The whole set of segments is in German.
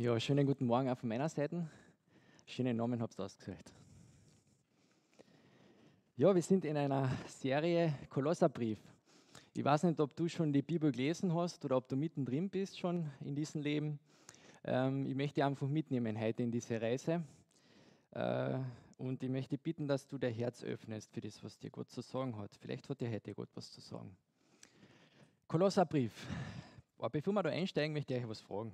Ja, schönen guten Morgen auch von meiner Seite. Schönen Namen habt ihr ausgesucht. Ja, wir sind in einer Serie Kolosserbrief. Ich weiß nicht, ob du schon die Bibel gelesen hast oder ob du mittendrin bist schon in diesem Leben. Ähm, ich möchte einfach mitnehmen heute in diese Reise. Äh, und ich möchte bitten, dass du dein Herz öffnest für das, was dir Gott zu sagen hat. Vielleicht hat dir heute Gott was zu sagen. Kolosserbrief. Aber bevor wir da einsteigen, möchte ich euch was fragen.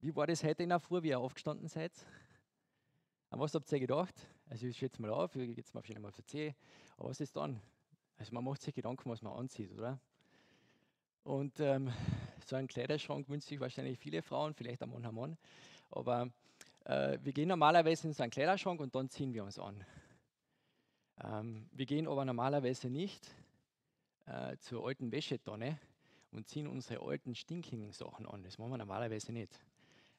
Wie war das heute in der Früh, wie ihr aufgestanden seid? An was habt ihr gedacht? Also ich schätze mal auf, ich gehe jetzt mal auf auf C. Aber was ist dann? Also man macht sich Gedanken, was man anzieht, oder? Und ähm, so einen Kleiderschrank wünschen sich wahrscheinlich viele Frauen, vielleicht am Mann, Mann. Aber äh, wir gehen normalerweise in so einen Kleiderschrank und dann ziehen wir uns an. Ähm, wir gehen aber normalerweise nicht äh, zur alten Wäschetonne und ziehen unsere alten stinkigen Sachen an. Das machen wir normalerweise nicht.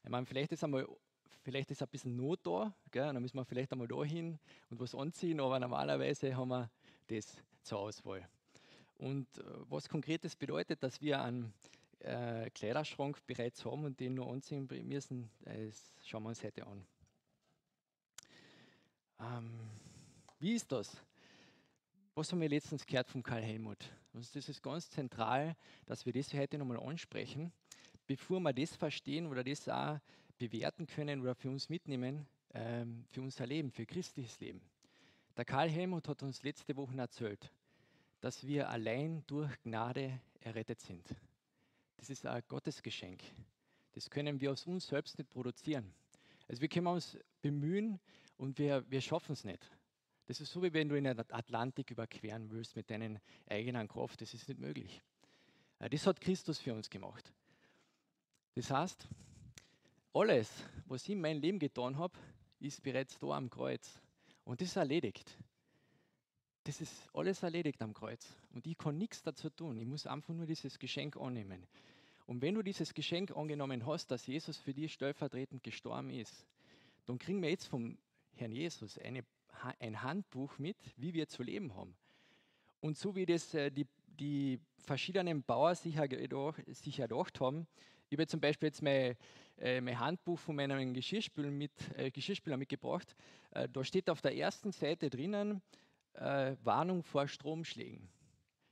Ich meine, vielleicht ist einmal vielleicht ist ein bisschen Not da, gell? dann müssen wir vielleicht einmal da hin und was anziehen, aber normalerweise haben wir das zur Auswahl. Und äh, was konkretes bedeutet, dass wir einen äh, Kleiderschrank bereits haben und den nur anziehen müssen, das schauen wir uns heute an. Ähm, wie ist das? Was haben wir letztens gehört von Karl Helmut? Also das ist ganz zentral, dass wir das heute nochmal ansprechen bevor wir das verstehen oder das auch bewerten können oder für uns mitnehmen, ähm, für unser Leben, für christliches Leben. Der Karl Helmut hat uns letzte Woche erzählt, dass wir allein durch Gnade errettet sind. Das ist ein Gottesgeschenk. Das können wir aus uns selbst nicht produzieren. Also wir können uns bemühen und wir, wir schaffen es nicht. Das ist so, wie wenn du in den Atlantik überqueren willst mit deinen eigenen Kraft. Das ist nicht möglich. Äh, das hat Christus für uns gemacht. Das heißt, alles, was ich in meinem Leben getan habe, ist bereits da am Kreuz. Und das ist erledigt. Das ist alles erledigt am Kreuz. Und ich kann nichts dazu tun. Ich muss einfach nur dieses Geschenk annehmen. Und wenn du dieses Geschenk angenommen hast, dass Jesus für dich stellvertretend gestorben ist, dann kriegen wir jetzt vom Herrn Jesus eine, ein Handbuch mit, wie wir zu leben haben. Und so wie das äh, die, die verschiedenen Bauer sich, sich erdacht haben, ich habe zum Beispiel jetzt mein, äh, mein Handbuch von meinem Geschirrspüler, mit, äh, Geschirrspüler mitgebracht. Äh, da steht auf der ersten Seite drinnen äh, Warnung vor Stromschlägen.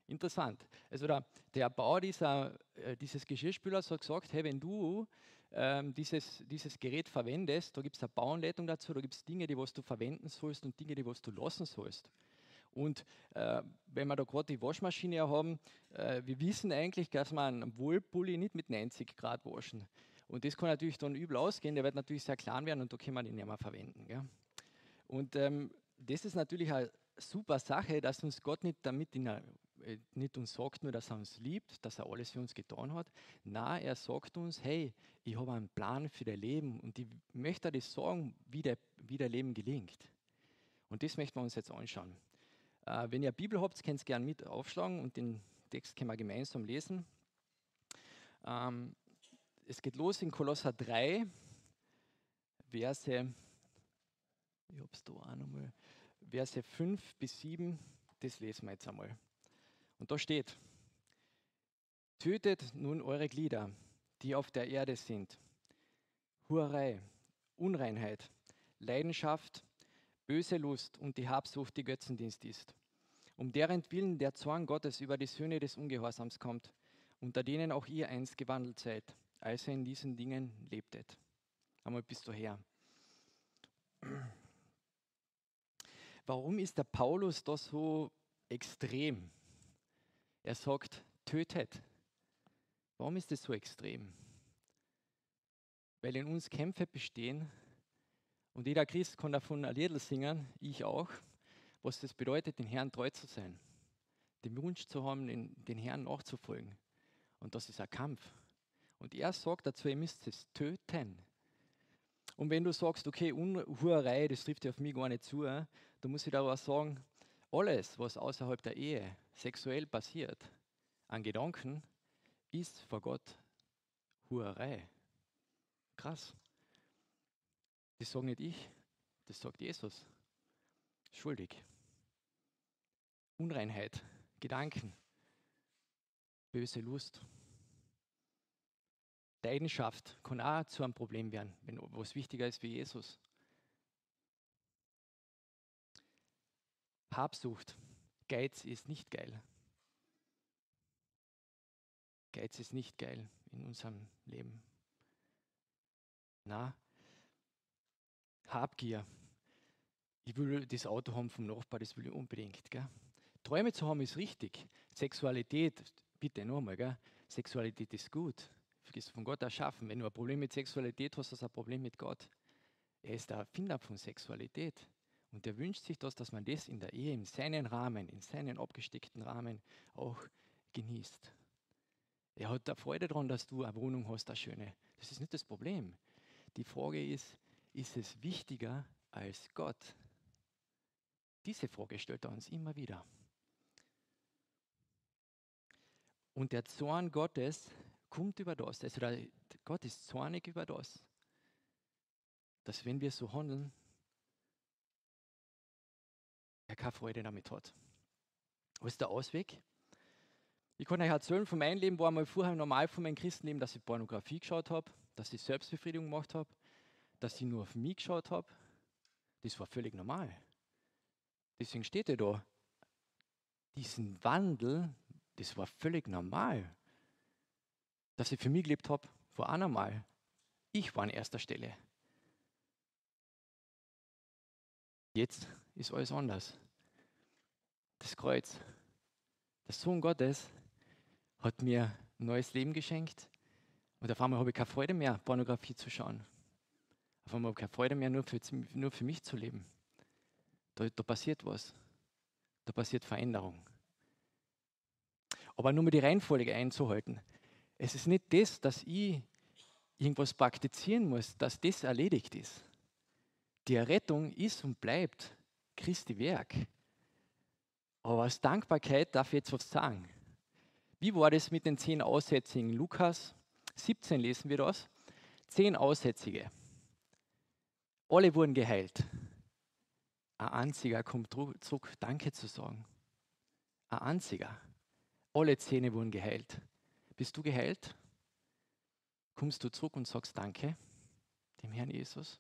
Interessant. Also der, der Bauer dieser, äh, dieses Geschirrspülers hat gesagt, hey, wenn du ähm, dieses, dieses Gerät verwendest, da gibt es eine Bauanleitung dazu, da gibt es Dinge, die was du verwenden sollst und Dinge, die was du lassen sollst. Und äh, wenn wir da gerade die Waschmaschine haben, äh, wir wissen eigentlich, dass man einen Wollpulli nicht mit 90 Grad waschen. Und das kann natürlich dann übel ausgehen, der wird natürlich sehr klein werden und da kann man ihn nicht mehr verwenden. Gell? Und ähm, das ist natürlich eine super Sache, dass uns Gott nicht damit in eine, äh, nicht uns sagt nur, dass er uns liebt, dass er alles für uns getan hat. Na, er sagt uns, hey, ich habe einen Plan für dein Leben und ich möchte dir sagen, wie der, wie Leben gelingt. Und das möchten wir uns jetzt anschauen. Äh, wenn ihr Bibel habt, könnt ihr gerne mit aufschlagen und den Text können wir gemeinsam lesen. Ähm, es geht los in Kolosser 3, Verse, ich hab's da auch nochmal, Verse 5 bis 7, das lesen wir jetzt einmal. Und da steht, tötet nun eure Glieder, die auf der Erde sind. Hurerei, Unreinheit, Leidenschaft, böse Lust und die Habsucht, die Götzendienst ist, um deren Willen der Zorn Gottes über die Söhne des Ungehorsams kommt, unter denen auch ihr einst gewandelt seid, als ihr in diesen Dingen lebtet. Einmal bist du her. Warum ist der Paulus da so extrem? Er sagt, tötet. Warum ist das so extrem? Weil in uns Kämpfe bestehen, und jeder Christ kann davon ein Lied singen, ich auch, was das bedeutet, den Herrn treu zu sein. Den Wunsch zu haben, den, den Herrn nachzufolgen. Und das ist ein Kampf. Und er sagt dazu, ihr müsst es töten. Und wenn du sagst, okay, Unhurerei, das trifft ja auf mich gar nicht zu, dann muss ich was sagen, alles, was außerhalb der Ehe sexuell passiert, an Gedanken, ist vor Gott Hurerei. Krass. Das sage nicht ich, das sagt Jesus. Schuldig. Unreinheit, Gedanken, böse Lust. Leidenschaft kann auch zu einem Problem werden, wenn was wichtiger ist wie Jesus. Habsucht, Geiz ist nicht geil. Geiz ist nicht geil in unserem Leben. Na, Habgier. Ich will das Auto haben vom Nachbar, das will ich unbedingt. Gell? Träume zu haben ist richtig. Sexualität, bitte nochmal, gell? Sexualität ist gut. Ist von Gott erschaffen. Wenn du ein Problem mit Sexualität hast, hast du ein Problem mit Gott. Er ist der Erfinder von Sexualität. Und er wünscht sich das, dass man das in der Ehe, in seinen Rahmen, in seinen abgesteckten Rahmen auch genießt. Er hat da Freude daran, dass du eine Wohnung hast, eine schöne. Das ist nicht das Problem. Die Frage ist, ist es wichtiger als Gott? Diese Frage stellt er uns immer wieder. Und der Zorn Gottes kommt über das. Also Gott ist zornig über das. Dass wenn wir so handeln, er keine Freude damit hat. Was ist der Ausweg? Ich kann euch erzählen, von meinem Leben war einmal vorher normal von meinem Christenleben, dass ich Pornografie geschaut habe, dass ich Selbstbefriedigung gemacht habe, dass ich nur auf mich geschaut habe. Das war völlig normal. Deswegen steht er da. Diesen Wandel das war völlig normal. Dass ich für mich gelebt habe, war auch normal. Ich war an erster Stelle. Jetzt ist alles anders. Das Kreuz, der Sohn Gottes, hat mir ein neues Leben geschenkt und auf einmal habe ich keine Freude mehr, Pornografie zu schauen. Auf einmal keine Freude mehr, nur für, nur für mich zu leben. Da, da passiert was. Da passiert Veränderung aber nur mal die Reihenfolge einzuhalten. Es ist nicht das, dass ich irgendwas praktizieren muss, dass das erledigt ist. Die Errettung ist und bleibt Christi Werk. Aber aus Dankbarkeit darf ich jetzt was sagen. Wie war das mit den zehn Aussätzigen? Lukas 17 lesen wir das. Zehn Aussätzige. Alle wurden geheilt. Ein einziger kommt zurück, Danke zu sagen. Ein einziger. Alle Zähne wurden geheilt. Bist du geheilt? Kommst du zurück und sagst Danke dem Herrn Jesus?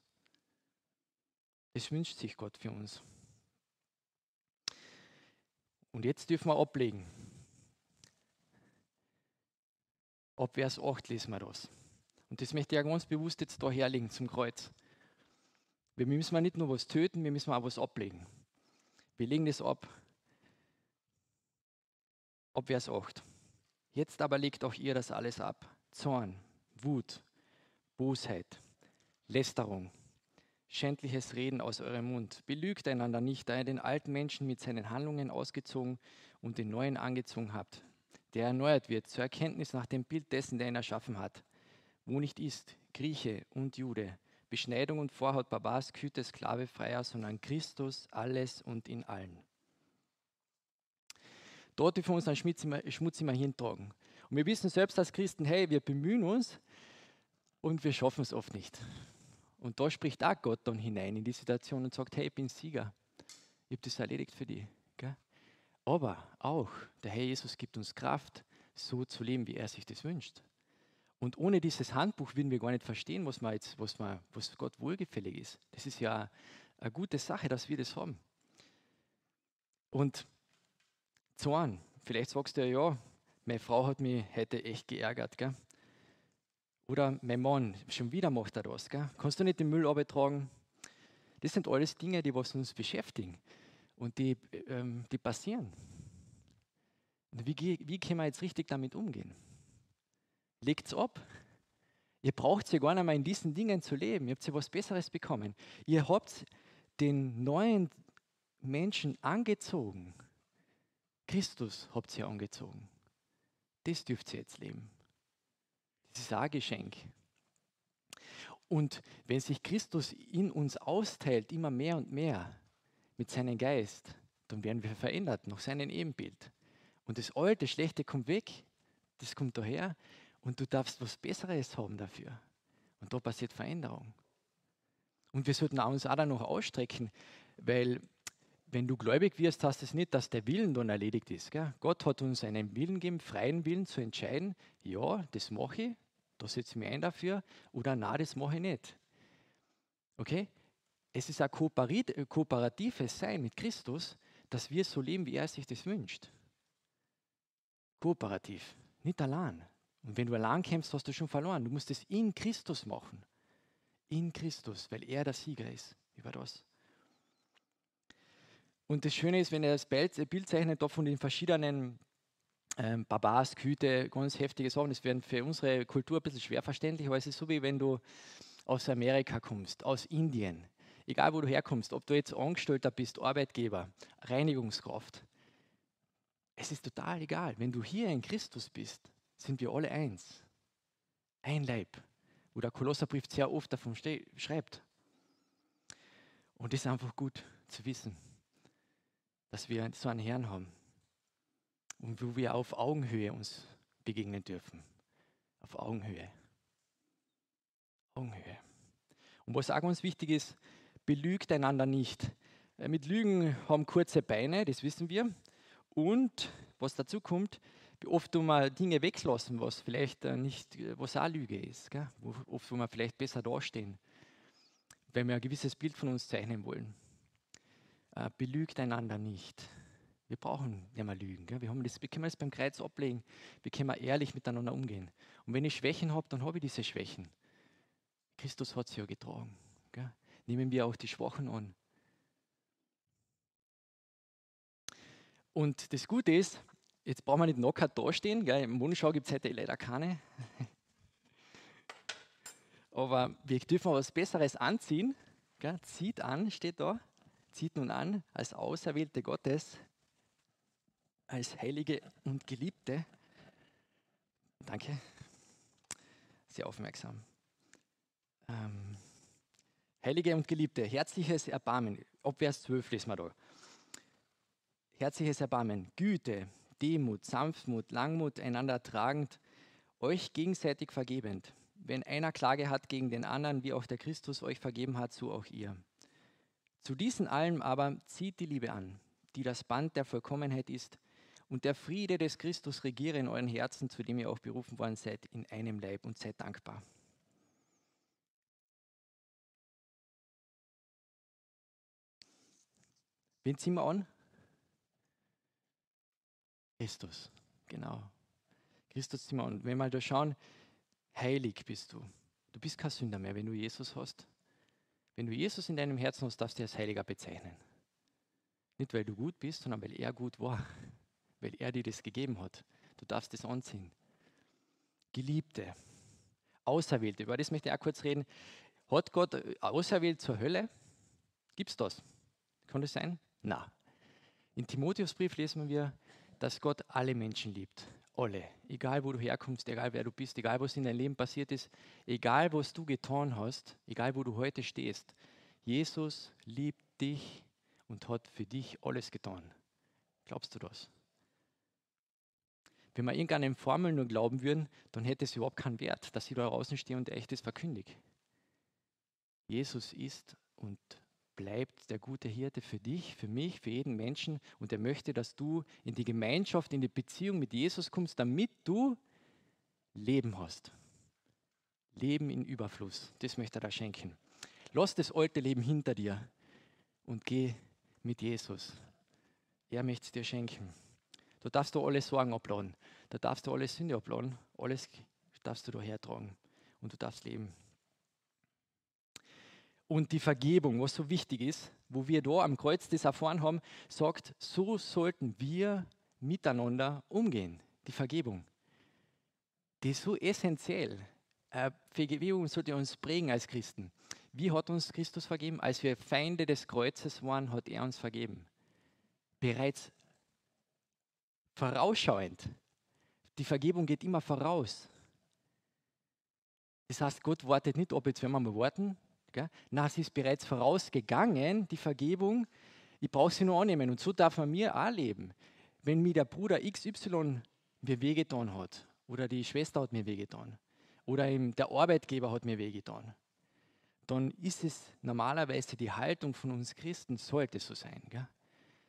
Das wünscht sich Gott für uns. Und jetzt dürfen wir ablegen. Ab Vers 8 lesen wir das. Und das möchte ich ja ganz bewusst jetzt da herlegen zum Kreuz. Wir müssen nicht nur was töten, wir müssen auch was ablegen. Wir legen das ab ab Vers 8. Jetzt aber legt auch ihr das alles ab. Zorn, Wut, Bosheit, Lästerung, schändliches Reden aus eurem Mund. Belügt einander nicht, da ihr den alten Menschen mit seinen Handlungen ausgezogen und den neuen angezogen habt, der erneuert wird zur Erkenntnis nach dem Bild dessen, der ihn erschaffen hat. Wo nicht ist, Grieche und Jude, Beschneidung und Vorhaut, Barbar, Sküte, Sklave, Freier, sondern Christus, alles und in allen. Dort dürfen wir uns ein Schmutz immer hintragen. Und wir wissen selbst als Christen, hey, wir bemühen uns und wir schaffen es oft nicht. Und da spricht auch Gott dann hinein in die Situation und sagt, hey, ich bin Sieger. Ich habe das erledigt für dich. Aber auch der Herr Jesus gibt uns Kraft, so zu leben, wie er sich das wünscht. Und ohne dieses Handbuch würden wir gar nicht verstehen, was, man jetzt, was, man, was Gott wohlgefällig ist. Das ist ja eine gute Sache, dass wir das haben. Und Zorn. Vielleicht sagst du ja, ja, meine Frau hat mich heute echt geärgert. Gell? Oder mein Mann, schon wieder macht er das. Gell? Kannst du nicht den Müll abtragen? Das sind alles Dinge, die was uns beschäftigen und die, ähm, die passieren. Wie, wie können wir jetzt richtig damit umgehen? Legt es ab. Ihr braucht ja gar nicht mehr in diesen Dingen zu leben. Ihr habt ja was Besseres bekommen. Ihr habt den neuen Menschen angezogen Christus habt ihr angezogen. Das dürft ihr jetzt leben. Das ist auch ein Geschenk. Und wenn sich Christus in uns austeilt, immer mehr und mehr mit seinem Geist, dann werden wir verändert nach seinem Ebenbild. Und das alte, schlechte kommt weg, das kommt daher und du darfst was Besseres haben dafür. Und da passiert Veränderung. Und wir sollten uns auch noch ausstrecken, weil wenn du gläubig wirst, heißt es nicht, dass der Willen dann erledigt ist. Gell? Gott hat uns einen Willen gegeben, freien Willen zu entscheiden, ja, das mache ich, da setze ich mich ein dafür oder na, das mache ich nicht. Okay? Es ist ein kooperatives Sein mit Christus, dass wir so leben, wie er sich das wünscht. Kooperativ, nicht allein. Und wenn du allein kämpfst, hast du schon verloren. Du musst es in Christus machen. In Christus, weil er der Sieger ist über das. Und das Schöne ist, wenn er das Bild zeichnet, da von den verschiedenen ähm, Babas, Küte, ganz heftige Sachen, das werden für unsere Kultur ein bisschen schwer verständlich, aber es ist so, wie wenn du aus Amerika kommst, aus Indien, egal wo du herkommst, ob du jetzt Angestellter bist, Arbeitgeber, Reinigungskraft. Es ist total egal. Wenn du hier in Christus bist, sind wir alle eins. Ein Leib. Wo der Kolosserbrief sehr oft davon schreibt. Und das ist einfach gut zu wissen, dass wir so einen Herrn haben. Und wo wir auf Augenhöhe uns begegnen dürfen. Auf Augenhöhe. Augenhöhe. Und was auch ganz wichtig ist, belügt einander nicht. Äh, mit Lügen haben kurze Beine, das wissen wir. Und was dazu kommt, oft tun wir Dinge weglassen, was vielleicht äh, nicht, äh, was auch Lüge ist. Gell? Oft, wo wir vielleicht besser dastehen, wenn wir ein gewisses Bild von uns zeichnen wollen. belügt einander nicht. Wir brauchen nicht mehr lügen. Gell? Wir, haben das, wir können das beim Kreuz ablegen. Wir können ehrlich miteinander umgehen. Und wenn ich Schwächen habe, dann habe ich diese Schwächen. Christus hat sie ja getragen. Gell? Nehmen wir auch die Schwachen an. Und das Gute ist, jetzt brauchen wir nicht knockert dastehen. Gell? Im Mondschau gibt es heute leider keine. Aber wir dürfen was Besseres anziehen. Gell? Zieht an, steht da. Zieht nun an als Auserwählte Gottes, als Heilige und Geliebte. Danke. Sehr aufmerksam. Ähm, Heilige und Geliebte, herzliches Erbarmen. Ab Vers 12 lesen wir da. Herzliches Erbarmen, Güte, Demut, Sanftmut, Langmut, einander tragend, euch gegenseitig vergebend. Wenn einer Klage hat gegen den anderen, wie auch der Christus euch vergeben hat, so auch ihr. Zu diesen allem aber zieht die Liebe an, die das Band der Vollkommenheit ist, und der Friede des Christus regiere in euren Herzen, zu dem ihr auch berufen worden seid, in einem Leib und seid dankbar. Wen ziehen wir an? Christus, genau. Christus ziehen wir an. Wenn wir mal da schauen, heilig bist du. Du bist kein Sünder mehr, wenn du Jesus hast. Wenn du Jesus in deinem Herzen hast, darfst du als Heiliger bezeichnen. Nicht, weil du gut bist, sondern weil er gut war. Weil er dir das gegeben hat. Du darfst das anziehen. Geliebte, Auserwählte, über das möchte ich auch kurz reden. Hat Gott auserwählt zur Hölle? Gibt es das? Kann das sein? Na. In Timotheusbrief lesen wir, dass Gott alle Menschen liebt. Alle. Egal wo du herkommst, egal wer du bist, egal was in deinem Leben passiert ist, egal was du getan hast, egal wo du heute stehst. Jesus liebt dich und hat für dich alles getan. Glaubst du das? Wenn wir irgendeinen Formeln nur glauben würden, dann hätte es überhaupt keinen Wert, dass ich da draußen stehe und echt das verkündige. Jesus ist und bleibt der gute Hirte für dich, für mich, für jeden Menschen und er möchte, dass du in die Gemeinschaft, in die Beziehung mit Jesus kommst, damit du Leben hast. Leben in Überfluss, das möchte er da schenken. Lass das alte Leben hinter dir und geh mit Jesus. Er möchte es dir schenken. Da darfst du alle Sorgen abladen, da darfst du alle Sünde abladen, alles darfst du da hertragen und du darfst leben und die Vergebung, was so wichtig ist, wo wir da am Kreuz das erfahren haben, sagt, so sollten wir miteinander umgehen. Die Vergebung. Die ist so essentiell. Vergebung sollte uns prägen als Christen. Wie hat uns Christus vergeben? Als wir Feinde des Kreuzes waren, hat er uns vergeben. Bereits vorausschauend. Die Vergebung geht immer voraus. Das heißt, Gott wartet nicht, ob jetzt, wenn wir mal warten, Na, sie ist bereits vorausgegangen, die Vergebung. Ich brauche sie nur annehmen. Und so darf man mir auch leben. Wenn mir der Bruder XY mir wehgetan hat, oder die Schwester hat mir wehgetan, oder der Arbeitgeber hat mir wehgetan, dann ist es normalerweise die Haltung von uns Christen, sollte so sein, gell?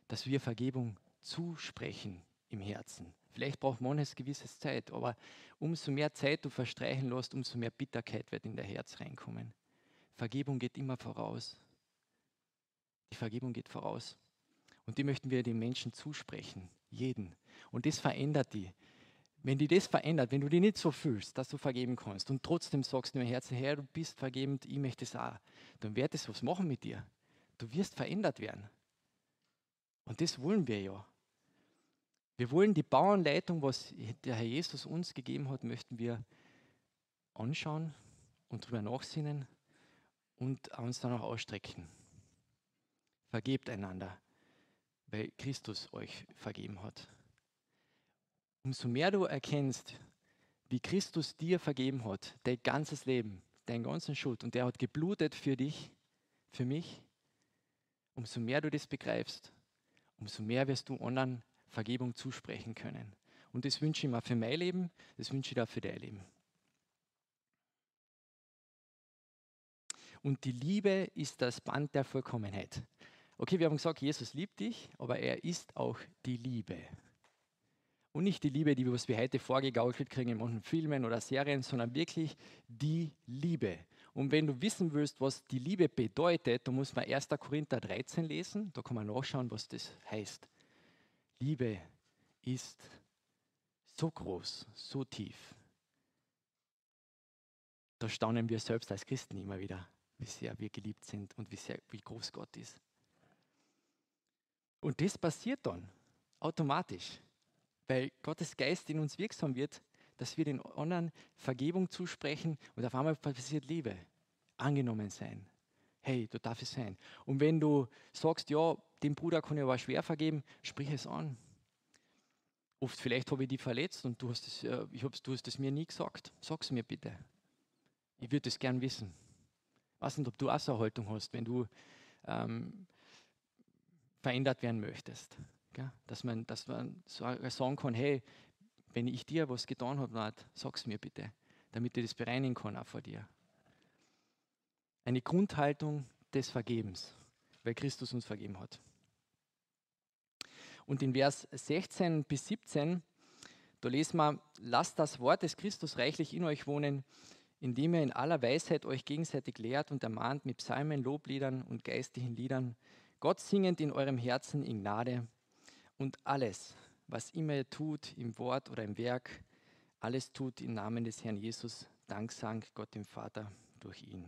dass wir Vergebung zusprechen, im Herzen. Vielleicht braucht man eine gewisse Zeit, aber umso mehr Zeit du verstreichen lässt, umso mehr Bitterkeit wird in dein Herz reinkommen. Vergebung geht immer voraus. Die Vergebung geht voraus. Und die möchten wir den Menschen zusprechen, jeden. Und das verändert die. Wenn die das verändert, wenn du dich nicht so fühlst, dass du vergeben kannst und trotzdem sagst du im Herzen, Herr, du bist vergebend, ich möchte es auch, dann wird es was machen mit dir. Du wirst verändert werden. Und das wollen wir ja. Wir wollen die Bauernleitung, was der Herr Jesus uns gegeben hat, möchten wir anschauen und darüber nachsinnen und uns dann auch ausstrecken. Vergebt einander, weil Christus euch vergeben hat. Umso mehr du erkennst, wie Christus dir vergeben hat, dein ganzes Leben, deinen ganzen Schuld, und der hat geblutet für dich, für mich, umso mehr du das begreifst, umso mehr wirst du anderen Vergebung zusprechen können. Und das wünsche ich mir für mein Leben, das wünsche ich dir für dein Leben. Und die Liebe ist das Band der Vollkommenheit. Okay, wir haben gesagt, Jesus liebt dich, aber er ist auch die Liebe. Und nicht die Liebe, die wir heute vorgegaukelt kriegen in manchen Filmen oder Serien, sondern wirklich die Liebe. Und wenn du wissen willst, was die Liebe bedeutet, dann muss man 1. Korinther 13 lesen. Da kann man nachschauen, was das heißt. Liebe ist so groß, so tief. Da staunen wir selbst als Christen immer wieder, wie sehr wir geliebt sind und wie, sehr, wie groß Gott ist. Und das passiert dann automatisch, weil Gottes Geist in uns wirksam wird, dass wir den anderen Vergebung zusprechen und auf einmal passiert Liebe, angenommen sein. Hey, du darfst es sein. Und wenn du sagst, ja, dem Bruder kann ich aber schwer vergeben, sprich es an. Oft vielleicht habe ich dich verletzt und du hast es, äh, ich du hast es mir nie gesagt. Sag es mir bitte. Ich würde es gern wissen. Weiß nicht, ob du auch so eine Haltung hast, wenn du ähm, verändert werden möchtest. Gell? Dass, man, dass man sagen kann, hey, wenn ich dir was getan habe, sag es mir bitte, damit ich das bereinigen kann auch vor dir. Eine Grundhaltung des Vergebens, weil Christus uns vergeben hat. Und in Vers 16 bis 17, da lesen wir, lasst das Wort des Christus reichlich in euch wohnen, indem ihr in aller Weisheit euch gegenseitig lehrt und ermahnt mit Psalmen, Lobliedern und geistlichen Liedern, Gott singend in eurem Herzen in Gnade und alles, was immer ihr tut, im Wort oder im Werk, alles tut im Namen des Herrn Jesus, Dank sang Gott dem Vater durch ihn.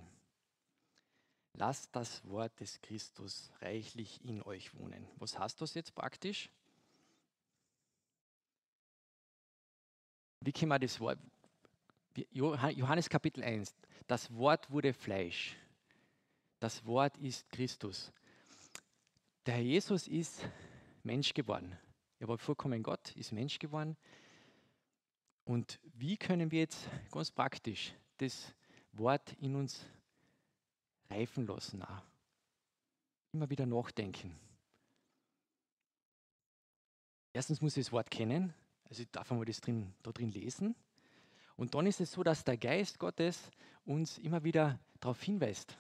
Lasst das Wort des Christus reichlich in euch wohnen. Was heißt das jetzt praktisch? Wie kann man das Wort? Johannes Kapitel 1. Das Wort wurde Fleisch. Das Wort ist Christus. Der Herr Jesus ist Mensch geworden. Er war vollkommen Gott, ist Mensch geworden. Und wie können wir jetzt ganz praktisch das Wort in uns reifen lassen. Auch. Immer wieder nachdenken. Erstens muss ich das Wort kennen, also darf einmal das drin, da drin lesen. Und dann ist es so, dass der Geist Gottes uns immer wieder darauf hinweist.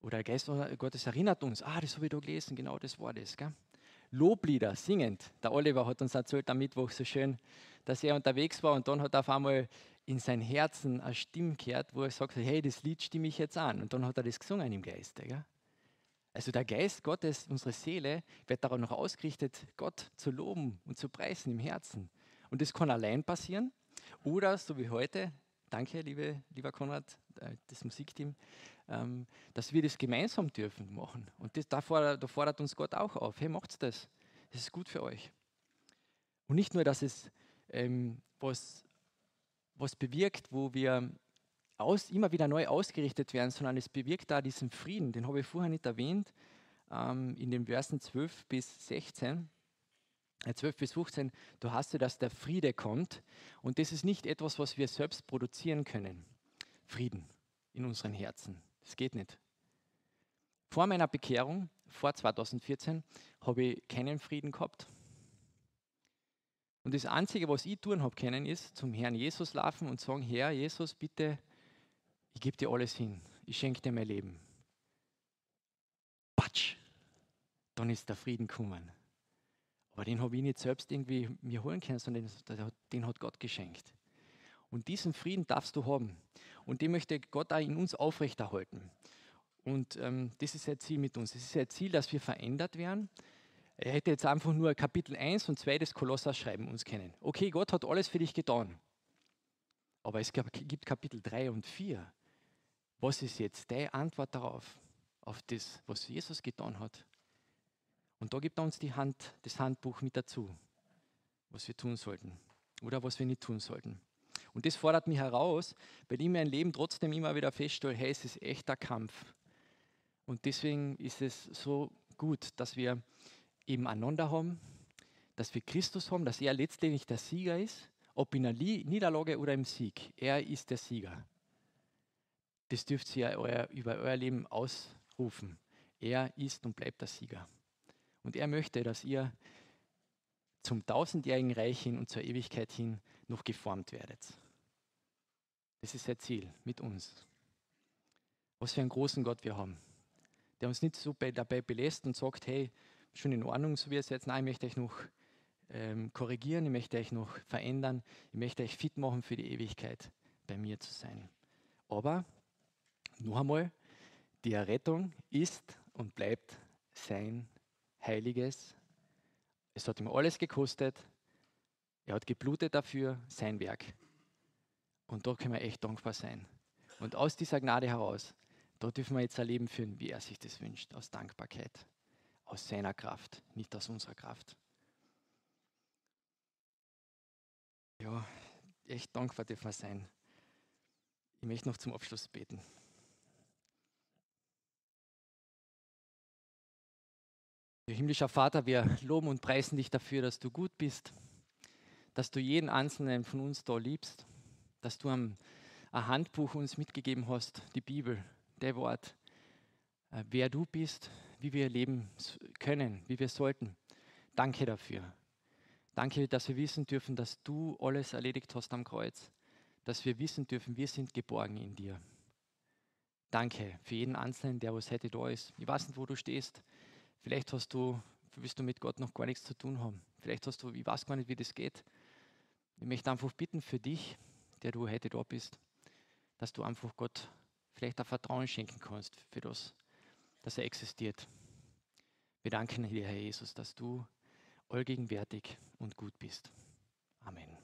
Oder der Geist Gottes erinnert uns, ah, das habe ich da gelesen, genau das war das. Gell? Loblieder, singend. Der Oliver hat uns erzählt am Mittwoch so schön, dass er unterwegs war und dann hat er auf einmal in sein Herzen eine Stimme gehört, wo er sagt, hey, das Lied stimme ich jetzt an. Und dann hat er das gesungen im Geiste. Gell? Also der Geist Gottes, unsere Seele, wird darauf noch ausgerichtet, Gott zu loben und zu preisen im Herzen. Und das kann allein passieren oder so wie heute, danke liebe, lieber Konrad, äh, das Musikteam, ähm, dass wir das gemeinsam dürfen machen. Und das, da, fordert, da fordert uns Gott auch auf, hey, macht's das, das ist gut für euch. Und nicht nur, dass es ähm, was was bewirkt, wo wir aus, immer wieder neu ausgerichtet werden, sondern es bewirkt da diesen Frieden, den habe ich vorher nicht erwähnt, ähm, in den Versen 12 bis 16. 12 äh, bis 15, du hast du, dass der Friede kommt. Und das ist nicht etwas, was wir selbst produzieren können. Frieden in unseren Herzen. Das geht nicht. Vor meiner Bekehrung, vor 2014, habe ich keinen Frieden gehabt. Und das Einzige, was ich tun habe können, ist zum Herrn Jesus laufen und sagen, Herr Jesus, bitte, ich gebe dir alles hin. Ich schenke dir mein Leben. Patsch, dann ist der Frieden gekommen. Aber den habe ich nicht selbst irgendwie mir holen können, sondern den hat Gott geschenkt. Und diesen Frieden darfst du haben. Und den möchte Gott auch in uns aufrechterhalten. Und ähm, das ist sein Ziel mit uns. Es ist sein Ziel, dass wir verändert werden. Er hätte jetzt einfach nur Kapitel 1 und 2 des Kolossers schreiben uns kennen. Okay, Gott hat alles für dich getan. Aber es gibt Kapitel 3 und 4. Was ist jetzt deine Antwort darauf? Auf das, was Jesus getan hat? Und da gibt er uns die Hand, das Handbuch mit dazu, was wir tun sollten oder was wir nicht tun sollten. Und das fordert mich heraus, weil ich mein Leben trotzdem immer wieder feststelle, hey, es ist echter Kampf. Und deswegen ist es so gut, dass wir eben einander haben, dass wir Christus haben, dass er letztendlich der Sieger ist, ob in einer Niederlage oder im Sieg. Er ist der Sieger. Das dürft ihr über euer Leben ausrufen. Er ist und bleibt der Sieger. Und er möchte, dass ihr zum tausendjährigen Reich hin und zur Ewigkeit hin noch geformt werdet. Das ist sein Ziel mit uns. Was für einen großen Gott wir haben, der uns nicht so dabei belässt und sagt, hey, schon in Ordnung, so wie es jetzt, nein, ich möchte euch noch ähm, korrigieren, ich möchte euch noch verändern, ich möchte euch fit machen für die Ewigkeit, bei mir zu sein. Aber, noch einmal, die Errettung ist und bleibt sein Heiliges. Es hat ihm alles gekostet. Er hat geblutet dafür, sein Werk. Und da können wir echt dankbar sein. Und aus dieser Gnade heraus, da dürfen wir jetzt ein Leben führen, wie er sich das wünscht, aus Dankbarkeit, aus seiner Kraft, nicht aus unserer Kraft. Ja, echt dankbar dürfen wir sein. Ich möchte noch zum Abschluss beten. Himmlischer Vater, wir loben und preisen dich dafür, dass du gut bist, dass du jeden einzelnen von uns da liebst, dass du ein, Handbuch uns mitgegeben hast, die Bibel, der Wort, äh, wer du bist, wie wir leben können, wie wir sollten. Danke dafür. Danke, dass wir wissen dürfen, dass du alles erledigt hast am Kreuz, dass wir wissen dürfen, wir sind geborgen in dir. Danke für jeden Einzelnen, der was heute da ist. Ich weiß nicht, wo du stehst. Vielleicht hast du, willst du mit Gott noch gar nichts zu tun haben. Vielleicht hast du, ich weiß gar nicht, wie das geht. Ich möchte einfach bitten für dich, der du heute da bist, dass du einfach Gott vielleicht ein Vertrauen schenken kannst für das, dass er existiert. Wir danken dir, Herr Jesus, dass du allgegenwärtig und gut bist. Amen.